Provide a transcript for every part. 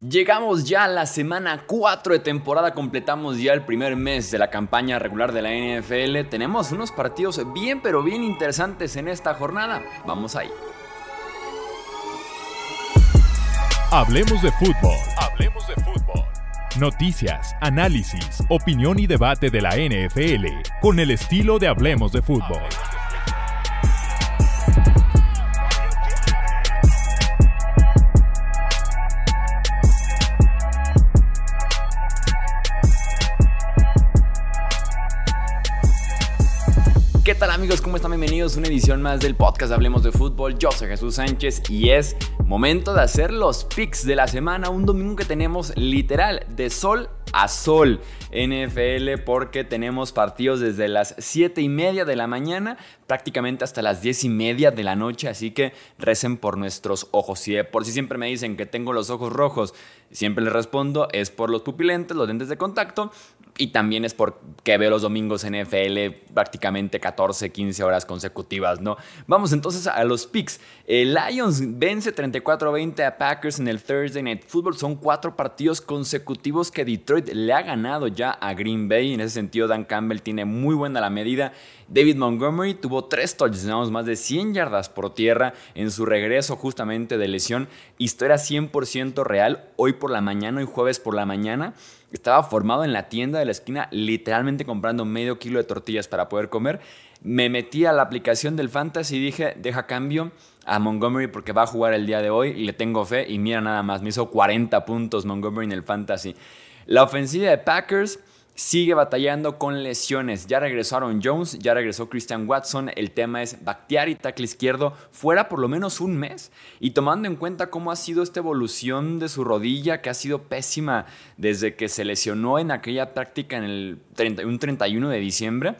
Llegamos ya a la semana 4 de temporada, completamos ya el primer mes de la campaña regular de la NFL. Tenemos unos partidos bien pero bien interesantes en esta jornada. Vamos ahí. Hablemos de fútbol. Hablemos de fútbol. Noticias, análisis, opinión y debate de la NFL con el estilo de Hablemos de fútbol. ¿Qué tal amigos? ¿Cómo están? Bienvenidos a una edición más del podcast Hablemos de Fútbol. Yo soy Jesús Sánchez y es momento de hacer los picks de la semana. Un domingo que tenemos literal de sol a sol NFL porque tenemos partidos desde las 7 y media de la mañana prácticamente hasta las 10 y media de la noche, así que recen por nuestros ojos. Si por si siempre me dicen que tengo los ojos rojos, siempre les respondo, es por los pupilentes, los lentes de contacto y también es porque veo los domingos NFL prácticamente 14, 15 horas consecutivas, ¿no? Vamos entonces a los picks. El Lions vence 34-20 a Packers en el Thursday Night Football. Son cuatro partidos consecutivos que Detroit le ha ganado ya a Green Bay. En ese sentido, Dan Campbell tiene muy buena la medida. David Montgomery tuvo tres touchdowns, más de 100 yardas por tierra en su regreso justamente de lesión. Historia 100% real. Hoy por la mañana, hoy jueves por la mañana estaba formado en la tienda de la esquina, literalmente comprando medio kilo de tortillas para poder comer. Me metí a la aplicación del Fantasy y dije, deja cambio a Montgomery porque va a jugar el día de hoy y le tengo fe. Y mira nada más, me hizo 40 puntos Montgomery en el Fantasy. La ofensiva de Packers sigue batallando con lesiones. Ya regresaron Jones, ya regresó Christian Watson. El tema es y tackle izquierdo, fuera por lo menos un mes. Y tomando en cuenta cómo ha sido esta evolución de su rodilla, que ha sido pésima desde que se lesionó en aquella práctica en el 31 de diciembre.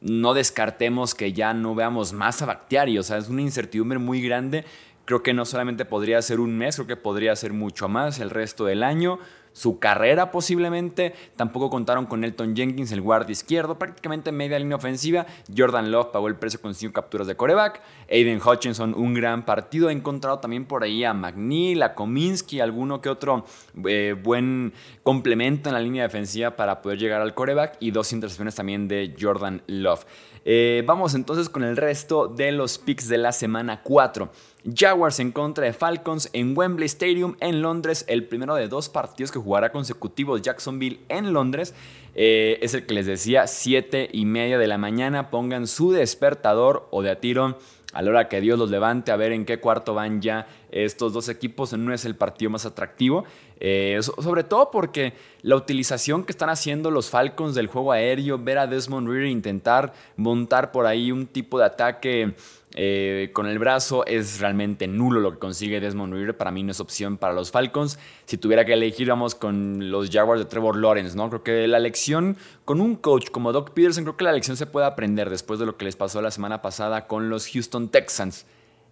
No descartemos que ya no veamos más a Bakhtiari, o sea, es una incertidumbre muy grande. Creo que no solamente podría ser un mes, creo que podría ser mucho más el resto del año su carrera posiblemente. Tampoco contaron con Elton Jenkins, el guardia izquierdo, prácticamente media línea ofensiva. Jordan Love pagó el precio con cinco capturas de coreback. Aiden Hutchinson, un gran partido. He encontrado también por ahí a McNeil, a Kominsky, alguno que otro eh, buen complemento en la línea defensiva para poder llegar al coreback. Y dos intercepciones también de Jordan Love. Eh, vamos entonces con el resto de los picks de la semana 4. Jaguars en contra de Falcons en Wembley Stadium en Londres, el primero de dos partidos que jugará consecutivos Jacksonville en Londres. Eh, es el que les decía, 7 y media de la mañana. Pongan su despertador o de a tiro a la hora que Dios los levante a ver en qué cuarto van ya estos dos equipos. No es el partido más atractivo. Eh, sobre todo porque la utilización que están haciendo los Falcons del juego aéreo, ver a Desmond Reader intentar montar por ahí un tipo de ataque eh, con el brazo es realmente nulo lo que consigue Desmond Reader. Para mí no es opción para los Falcons. Si tuviera que elegir, vamos con los Jaguars de Trevor Lawrence, ¿no? Creo que la lección con un coach como Doc Peterson, creo que la lección se puede aprender después de lo que les pasó la semana pasada con los Houston Texans.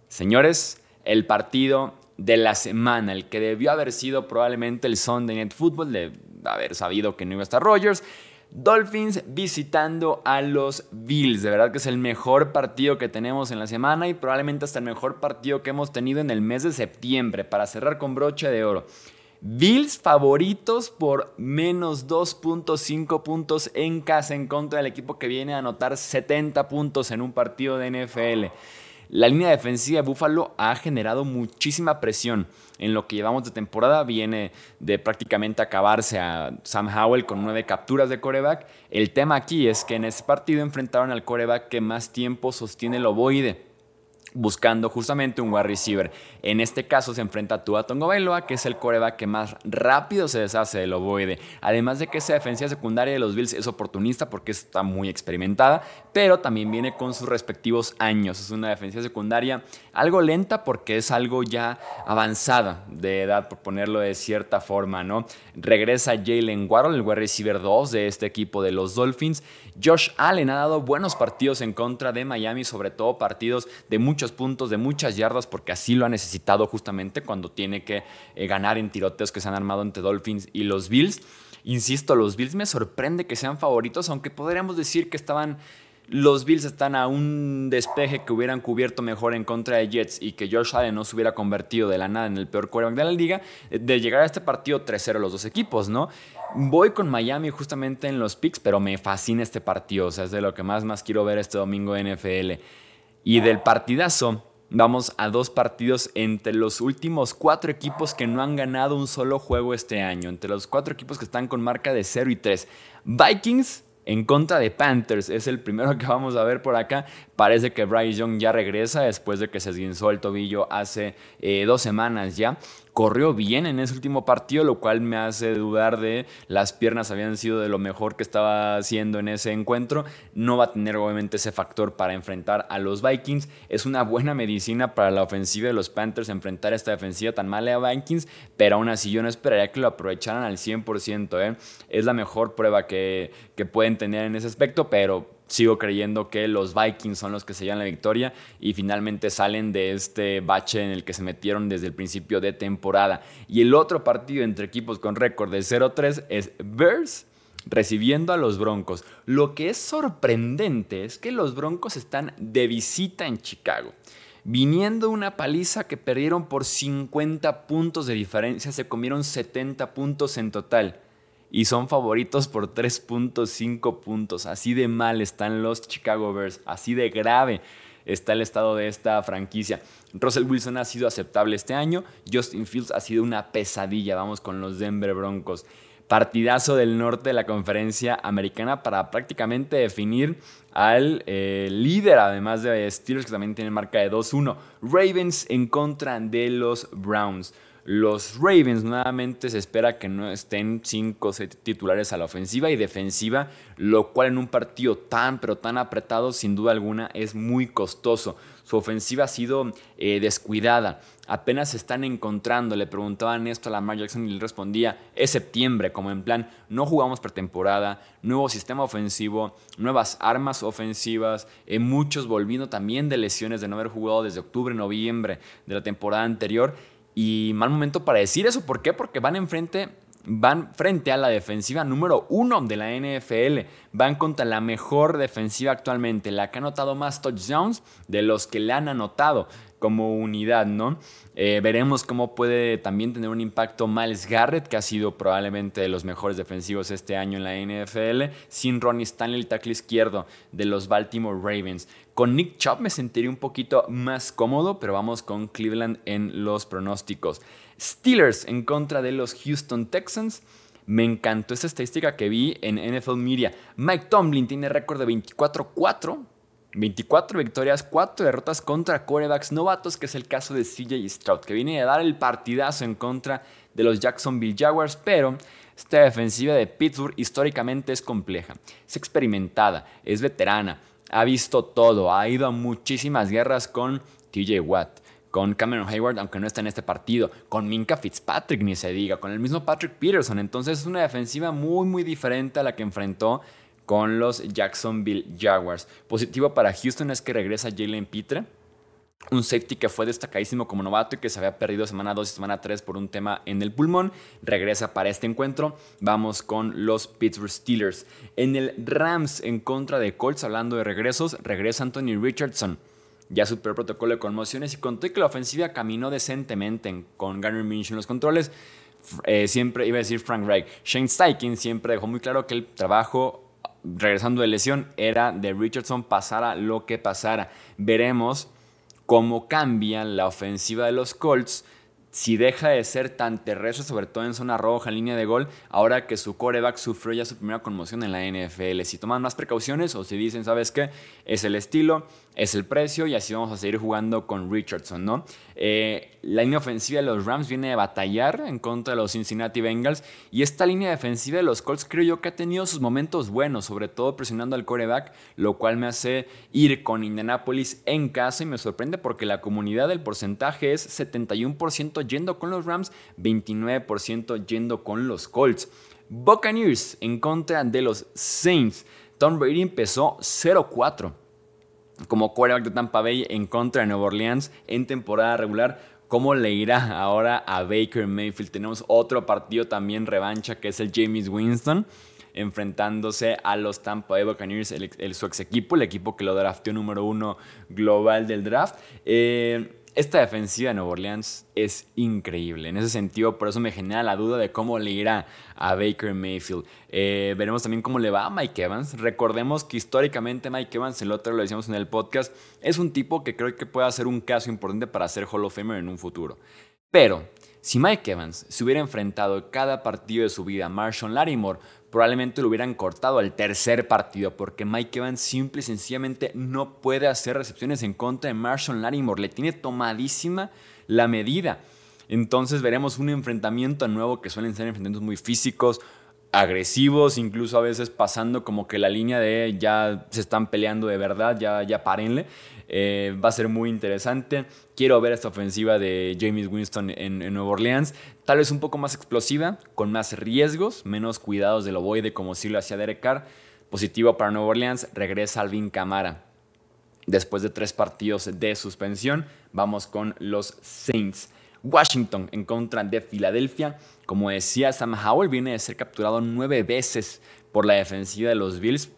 Señores, el partido de la semana, el que debió haber sido probablemente el Sunday Night Football, de haber sabido que no iba a estar Rogers. Dolphins visitando a los Bills. De verdad que es el mejor partido que tenemos en la semana y probablemente hasta el mejor partido que hemos tenido en el mes de septiembre para cerrar con broche de oro. Bills favoritos por menos 2.5 puntos en casa en contra del equipo que viene a anotar 70 puntos en un partido de NFL. La línea defensiva de Buffalo ha generado muchísima presión en lo que llevamos de temporada. Viene de prácticamente acabarse a Sam Howell con nueve capturas de coreback. El tema aquí es que en ese partido enfrentaron al coreback que más tiempo sostiene el ovoide buscando justamente un wide receiver. En este caso se enfrenta a Tua Tongoveloa, que es el coreback que más rápido se deshace del ovoide. Además de que esa defensiva secundaria de los Bills es oportunista porque está muy experimentada, pero también viene con sus respectivos años. Es una defensiva secundaria algo lenta porque es algo ya avanzada de edad, por ponerlo de cierta forma, ¿no? Regresa Jalen Waddle, el wide receiver 2 de este equipo de los Dolphins. Josh Allen ha dado buenos partidos en contra de Miami, sobre todo partidos de muchos puntos, de muchas yardas, porque así lo ha necesitado justamente cuando tiene que eh, ganar en tiroteos que se han armado entre Dolphins y los Bills. Insisto, los Bills me sorprende que sean favoritos, aunque podríamos decir que estaban Los Bills están a un despeje que hubieran cubierto mejor en contra de Jets y que Josh Allen no se hubiera convertido de la nada en el peor quarterback de la liga, de llegar a este partido 3-0 los dos equipos, ¿no? Voy con Miami justamente en los picks, pero me fascina este partido, o sea, es de lo que más, más quiero ver este domingo NFL. Y del partidazo, vamos a dos partidos entre los últimos cuatro equipos que no han ganado un solo juego este año, entre los cuatro equipos que están con marca de 0 y 3. Vikings en contra de Panthers. Es el primero que vamos a ver por acá. Parece que Bryce Young ya regresa después de que se esguinzó el tobillo hace eh, dos semanas ya corrió bien en ese último partido, lo cual me hace dudar de las piernas habían sido de lo mejor que estaba haciendo en ese encuentro. No va a tener obviamente ese factor para enfrentar a los Vikings. Es una buena medicina para la ofensiva de los Panthers enfrentar esta defensiva tan mala de Vikings, pero aún así yo no esperaría que lo aprovecharan al 100%. ¿eh? Es la mejor prueba que, que pueden tener en ese aspecto, pero sigo creyendo que los Vikings son los que se llevan la victoria y finalmente salen de este bache en el que se metieron desde el principio de temporada. Y el otro partido entre equipos con récord de 0-3 es Bears recibiendo a los Broncos. Lo que es sorprendente es que los Broncos están de visita en Chicago. Viniendo una paliza que perdieron por 50 puntos de diferencia, se comieron 70 puntos en total y son favoritos por 3.5 puntos. Así de mal están los Chicago Bears, así de grave está el estado de esta franquicia. Russell Wilson ha sido aceptable este año, Justin Fields ha sido una pesadilla, vamos con los Denver Broncos. Partidazo del norte de la conferencia americana para prácticamente definir al eh, líder, además de Steelers, que también tiene marca de 2-1. Ravens en contra de los Browns. Los Ravens nuevamente se espera que no estén 5 o 7 titulares a la ofensiva y defensiva, lo cual en un partido tan pero tan apretado sin duda alguna es muy costoso. Su ofensiva ha sido eh, descuidada, apenas se están encontrando. Le preguntaban esto a Lamar Jackson y él respondía, es septiembre, como en plan, no jugamos pretemporada, nuevo sistema ofensivo, nuevas armas ofensivas, eh, muchos volviendo también de lesiones de no haber jugado desde octubre, noviembre de la temporada anterior y mal momento para decir eso. ¿Por qué? Porque van enfrente van frente a la defensiva número uno de la NFL. Van contra la mejor defensiva actualmente, la que ha anotado más touchdowns de los que le han anotado como unidad, ¿no? Eh, veremos cómo puede también tener un impacto Miles Garrett, que ha sido probablemente de los mejores defensivos este año en la NFL, sin Ronnie Stanley, el tackle izquierdo de los Baltimore Ravens. Con Nick Chubb me sentiría un poquito más cómodo, pero vamos con Cleveland en los pronósticos. Steelers en contra de los Houston Texans. Me encantó esta estadística que vi en NFL Media. Mike Tomlin tiene récord de 24-4 24 victorias, 4 derrotas contra corebacks novatos, que es el caso de CJ Stroud, que viene a dar el partidazo en contra de los Jacksonville Jaguars, pero esta defensiva de Pittsburgh históricamente es compleja, es experimentada, es veterana, ha visto todo, ha ido a muchísimas guerras con TJ Watt, con Cameron Hayward, aunque no está en este partido, con Minka Fitzpatrick, ni se diga, con el mismo Patrick Peterson. Entonces es una defensiva muy, muy diferente a la que enfrentó con los Jacksonville Jaguars. Positivo para Houston es que regresa Jalen Pitre, un safety que fue destacadísimo como novato y que se había perdido semana 2 y semana 3 por un tema en el pulmón. Regresa para este encuentro. Vamos con los Pittsburgh Steelers. En el Rams en contra de Colts, hablando de regresos, regresa Anthony Richardson. Ya superó el protocolo de conmociones y conté que la ofensiva caminó decentemente con Garner Minshew en los controles. Eh, siempre iba a decir Frank Reich. Shane Steichen siempre dejó muy claro que el trabajo regresando de lesión, era de Richardson pasara lo que pasara. Veremos cómo cambia la ofensiva de los Colts si deja de ser tan terrestre, sobre todo en zona roja, en línea de gol, ahora que su coreback sufrió ya su primera conmoción en la NFL. Si toman más precauciones o si dicen, ¿sabes qué? Es el estilo, es el precio y así vamos a seguir jugando con Richardson, ¿no? Eh, la línea ofensiva de los Rams viene de batallar en contra de los Cincinnati Bengals y esta línea defensiva de los Colts creo yo que ha tenido sus momentos buenos, sobre todo presionando al coreback, lo cual me hace ir con Indianapolis en casa y me sorprende porque la comunidad del porcentaje es 71% yendo con los Rams, 29% yendo con los Colts. Buccaneers en contra de los Saints. Tom Brady empezó 0-4 como quarterback de Tampa Bay en contra de Nueva Orleans en temporada regular. ¿Cómo le irá ahora a Baker Mayfield? Tenemos otro partido también revancha que es el James Winston. enfrentándose a los Tampa Bay Buccaneers, el, su ex equipo, el equipo que lo drafteó número uno global del draft. Eh, esta defensiva de Nueva Orleans es increíble. En ese sentido, por eso me genera la duda de cómo le irá a Baker Mayfield. Eh, veremos también cómo le va a Mike Evans. Recordemos que históricamente Mike Evans, el otro lo decíamos en el podcast, es un tipo que creo que puede hacer un caso importante para ser Hall of Famer en un futuro. Pero si Mike Evans se hubiera enfrentado cada partido de su vida a Marshall Larimore, probablemente lo hubieran cortado al tercer partido, porque Mike Evans simple y sencillamente no puede hacer recepciones en contra de Marshall Larimore. Le tiene tomadísima la medida. Entonces veremos un enfrentamiento nuevo que suelen ser enfrentamientos muy físicos, agresivos, incluso a veces pasando como que la línea de ya se están peleando de verdad, ya, ya párenle. Eh, va a ser muy interesante. Quiero ver esta ofensiva de James Winston en, Nueva Orleans. Tal vez un poco más explosiva, con más riesgos, menos cuidados del ovoide como si lo hacía Derek Carr. Positivo para Nueva Orleans, regresa Alvin Camara. Después de tres partidos de suspensión, vamos con los Saints. Washington en contra de Filadelfia. Como decía, Sam Howell viene de ser capturado nueve veces por la defensiva de los Bills.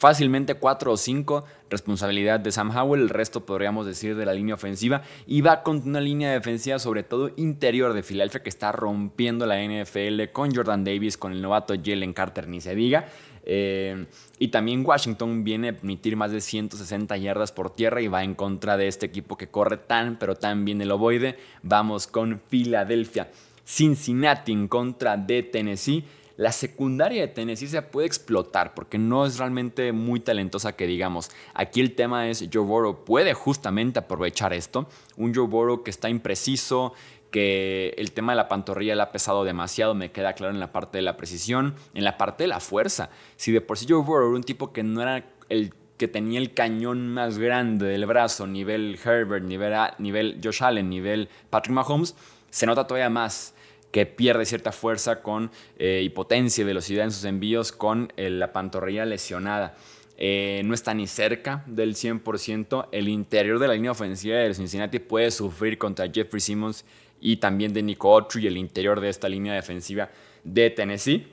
Fácilmente cuatro o cinco, responsabilidad de Sam Howell, el resto podríamos decir de la línea ofensiva. Y va con una línea defensiva, sobre todo interior de Filadelfia, que está rompiendo la NFL con Jordan Davis, con el novato Jalen Carter, ni se diga. Eh, y también Washington viene a permitir más de 160 yardas por tierra y va en contra de este equipo que corre tan, pero tan bien el ovoide. Vamos con Filadelfia. Cincinnati en contra de Tennessee. La secundaria de Tennessee se puede explotar porque no es realmente muy talentosa que digamos. Aquí el tema es Joe Burrow puede justamente aprovechar esto. Un Joe Burrow que está impreciso, que el tema de la pantorrilla le ha pesado demasiado, me queda claro en la parte de la precisión, en la parte de la fuerza. Si de por sí Joe Burrow era un tipo que no era el que tenía el cañón más grande del brazo, nivel Herbert, nivel, nivel Josh Allen, nivel Patrick Mahomes, se nota todavía más que pierde cierta fuerza con, eh, y potencia y velocidad en sus envíos con eh, la pantorrilla lesionada. Eh, no está ni cerca del 100%. El interior de la línea ofensiva de Cincinnati puede sufrir contra Jeffrey Simmons y también de Nico y el interior de esta línea defensiva de Tennessee.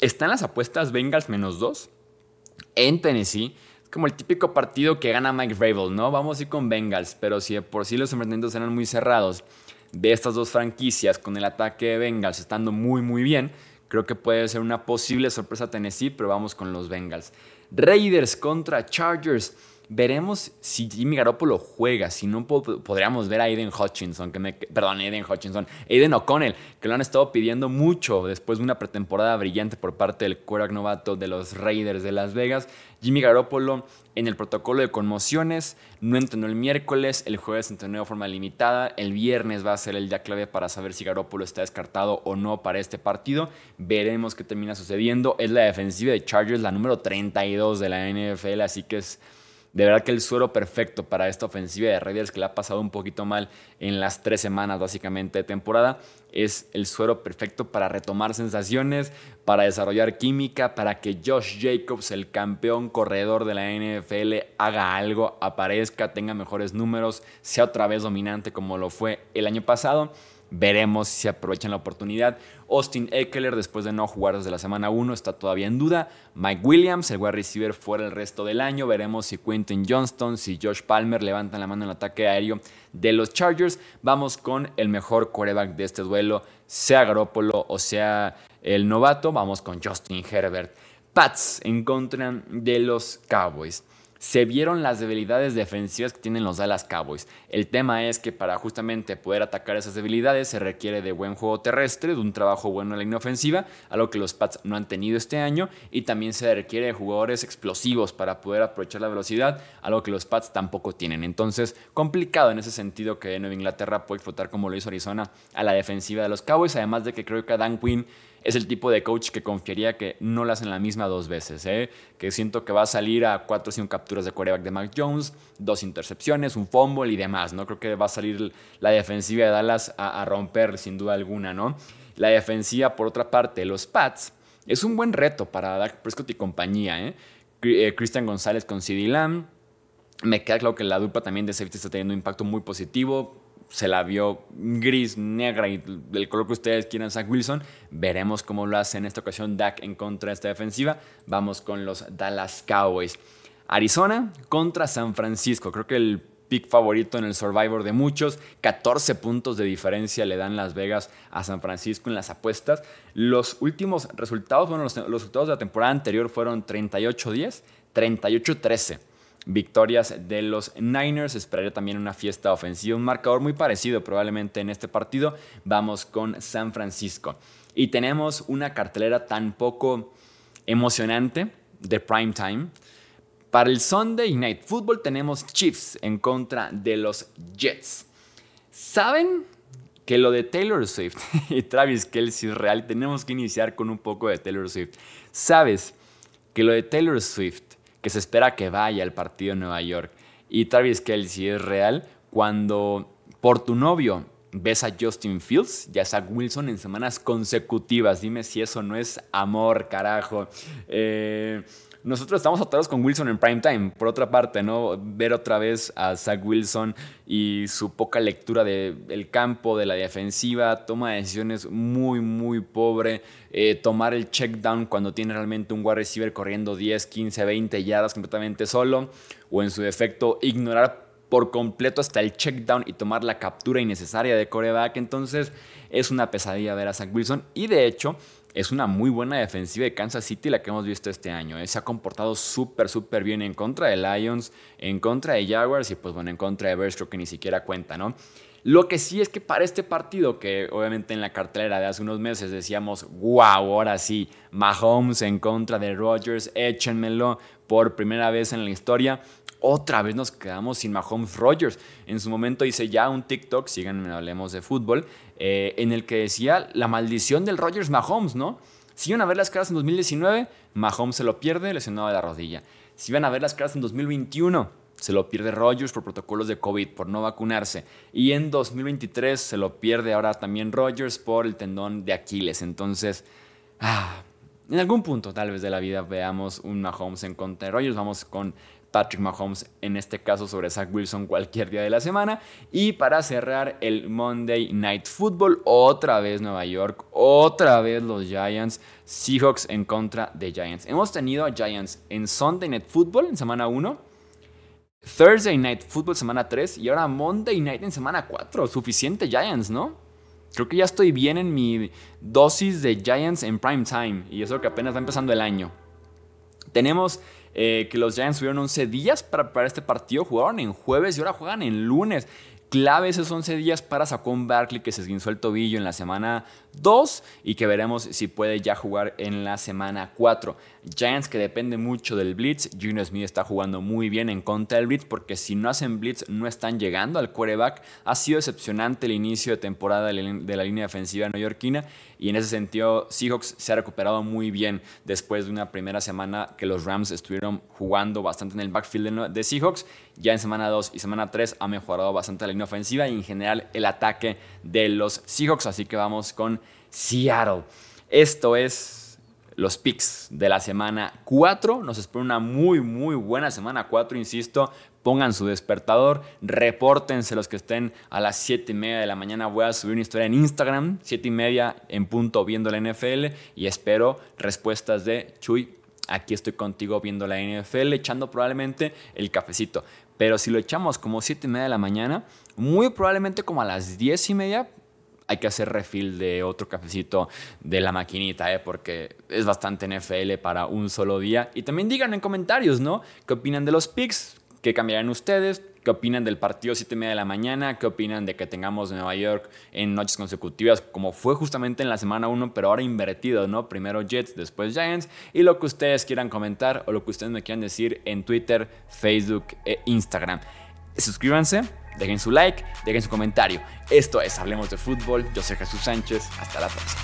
Están las apuestas Bengals menos 2 en Tennessee. Es como el típico partido que gana Mike Vrabel, ¿no? Vamos a ir con Bengals, pero si por sí los enfrentamientos eran muy cerrados de estas dos franquicias con el ataque de Bengals estando muy muy bien, creo que puede ser una posible sorpresa Tennessee, pero vamos con los Bengals. Raiders contra Chargers. Veremos si Jimmy Garoppolo juega, si no podríamos ver a Aiden Hutchinson, que me, perdón, Aiden Hutchinson, Aiden O'Connell, que lo han estado pidiendo mucho después de una pretemporada brillante por parte del quarterback novato de los Raiders de Las Vegas. Jimmy Garoppolo en el protocolo de conmociones, no entrenó el miércoles, el jueves entrenó de forma limitada, el viernes va a ser el día clave para saber si Garoppolo está descartado o no para este partido. Veremos qué termina sucediendo. Es la defensiva de Chargers, la número 32 de la NFL, así que es de verdad que el suero perfecto para esta ofensiva de Raiders que le ha pasado un poquito mal en las tres semanas básicamente de temporada, es el suero perfecto para retomar sensaciones, para desarrollar química, para que Josh Jacobs, el campeón corredor de la NFL, haga algo, aparezca, tenga mejores números, sea otra vez dominante como lo fue el año pasado. Veremos si aprovechan la oportunidad. Austin Eckler, después de no jugar desde la semana 1, está todavía en duda. Mike Williams, el wide receiver, fuera el resto del año. Veremos si Quentin Johnston, si Josh Palmer levantan la mano en el ataque aéreo de los Chargers. Vamos con el mejor quarterback de este duelo, sea Garoppolo o sea el novato. Vamos con Justin Herbert. Pats en contra de los Cowboys se vieron las debilidades defensivas que tienen los Dallas Cowboys. El tema es que para justamente poder atacar esas debilidades se requiere de buen juego terrestre, de un trabajo bueno en la línea ofensiva, algo que los Pats no han tenido este año, y también se requiere de jugadores explosivos para poder aprovechar la velocidad, algo que los Pats tampoco tienen. Entonces, complicado en ese sentido que Nueva Inglaterra puede explotar como lo hizo Arizona a la defensiva de los Cowboys, además de que creo que Dan Quinn es el tipo de coach que confiaría que no lo hacen la misma dos veces, ¿eh? que siento que va a salir a cuatro o cinco capturas de quarterback de Mac Jones, dos intercepciones, un fumble y demás, ¿no? Creo que va a salir la defensiva de Dallas a, romper sin duda alguna, ¿no? La defensiva, por otra parte, los Pats, es un buen reto para Dak Prescott y compañía, ¿eh? eh Christian González con CD Lamb, me queda claro que la dupla también de safety está teniendo un impacto muy positivo se la vio gris, negra y del color que ustedes quieran Zach Wilson. Veremos cómo lo hace en esta ocasión Dak en contra de esta defensiva. Vamos con los Dallas Cowboys. Arizona contra San Francisco. Creo que el pick favorito en el Survivor de muchos. 14 puntos de diferencia le dan Las Vegas a San Francisco en las apuestas. Los últimos resultados, bueno, los, resultados de la temporada anterior fueron 38-10, 38-13 victorias de los Niners. Esperaría también una fiesta ofensiva, un marcador muy parecido probablemente en este partido. Vamos con San Francisco. Y tenemos una cartelera tan poco emocionante de prime time. Para el Sunday Night Football tenemos Chiefs en contra de los Jets. ¿Saben que lo de Taylor Swift y Travis Kelsey es real? Tenemos que iniciar con un poco de Taylor Swift. ¿Sabes que lo de Taylor Swift, que se espera que vaya al partido en Nueva York, y Travis Kelsey es real cuando por tu novio ves a Justin Fields y a Zach Wilson en semanas consecutivas? Dime si eso no es amor, carajo. Eh nosotros estamos atados con Wilson en prime time. Por otra parte, ¿no? Ver otra vez a Zach Wilson y su poca lectura del campo, de la defensiva, toma de decisiones muy, muy pobre. Eh, tomar el check down cuando tiene realmente un wide receiver corriendo 10, 15, 20 yardas completamente solo. O en su defecto, ignorar por completo hasta el check down y tomar la captura innecesaria de coreback. Entonces, es una pesadilla ver a Zach Wilson. Y de hecho, es una muy buena defensiva de Kansas City la que hemos visto este año. ¿eh? Se ha comportado súper, súper bien en contra de Lions, en contra de Jaguars y pues bueno, en contra de Bears que ni siquiera cuenta, ¿no? Lo que sí es que para este partido, que obviamente en la cartelera de hace unos meses decíamos, wow, ahora sí, Mahomes en contra de Rodgers, échenmelo por primera vez en la historia otra vez nos quedamos sin Mahomes Rogers. En su momento hice ya un TikTok, síganme, hablemos de fútbol, eh, en el que decía la maldición del Rogers Mahomes, ¿no? Si iban a ver las caras en 2019, Mahomes se lo pierde lesionado de la rodilla. Si iban a ver las caras en 2021, se lo pierde Rogers por protocolos de COVID, por no vacunarse. Y en 2023 se lo pierde ahora también Rogers por el tendón de Aquiles. Entonces, ah, en algún punto tal vez de la vida veamos un Mahomes en contra de Rogers. Vamos con Patrick Mahomes, en este caso sobre Zach Wilson cualquier día de la semana. Y para cerrar el Monday Night Football, otra vez Nueva York, otra vez los Giants, Seahawks en contra de Giants. Hemos tenido a Giants en Sunday Night Football en semana 1. Thursday Night Football semana 3 y ahora Monday Night en semana 4. Suficiente Giants, ¿no? Creo que ya estoy bien en mi dosis de Giants en prime time y eso que apenas está empezando el año. Tenemos eh, que los Giants tuvieron 11 días para, para este partido, jugaron en jueves y ahora juegan en lunes clave esos 11 días para Saquon Barkley que se esguinzó el tobillo en la semana 2 y que veremos si puede ya jugar en la semana 4. Giants que depende mucho del blitz, Junior Smith está jugando muy bien en contra del blitz porque si no hacen blitz no están llegando al quarterback. Ha sido decepcionante el inicio de temporada de la línea defensiva neoyorquina y en ese sentido Seahawks se ha recuperado muy bien después de una primera semana que los Rams estuvieron jugando bastante en el backfield de Seahawks. Ya en semana 2 y semana 3 ha mejorado bastante la línea ofensiva y en general el ataque de los Seahawks. Así que vamos con Seattle. Esto es los picks de la semana 4. Nos espera una muy, muy buena semana 4, insisto. Pongan su despertador, repórtense los que estén a las 7 y media de la mañana. Voy a subir una historia en Instagram, 7 y media en punto viendo la NFL y espero respuestas de Chuy. Aquí estoy contigo viendo la NFL, echando probablemente el cafecito. Pero si lo echamos como 7 y media de la mañana, muy probablemente como a las 10 y media hay que hacer refill de otro cafecito de la maquinita, ¿eh? porque es bastante NFL para un solo día. Y también digan en comentarios, ¿no? ¿Qué opinan de los picks? ¿Qué cambiarán ustedes? ¿Qué opinan del partido 7 y media de la mañana? ¿Qué opinan de que tengamos Nueva York en noches consecutivas, como fue justamente en la semana 1, pero ahora invertido, ¿no? Primero Jets, después Giants. Y lo que ustedes quieran comentar o lo que ustedes me quieran decir en Twitter, Facebook e Instagram. Suscríbanse, dejen su like, dejen su comentario. Esto es Hablemos de Fútbol. Yo soy Jesús Sánchez. Hasta la próxima.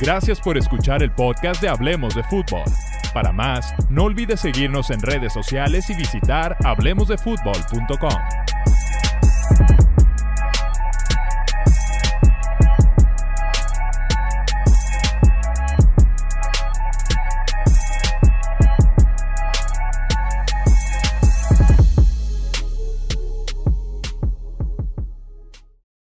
Gracias por escuchar el podcast de Hablemos de Fútbol. Para más, no olvides seguirnos en redes sociales y visitar hablemosdefutbol.com.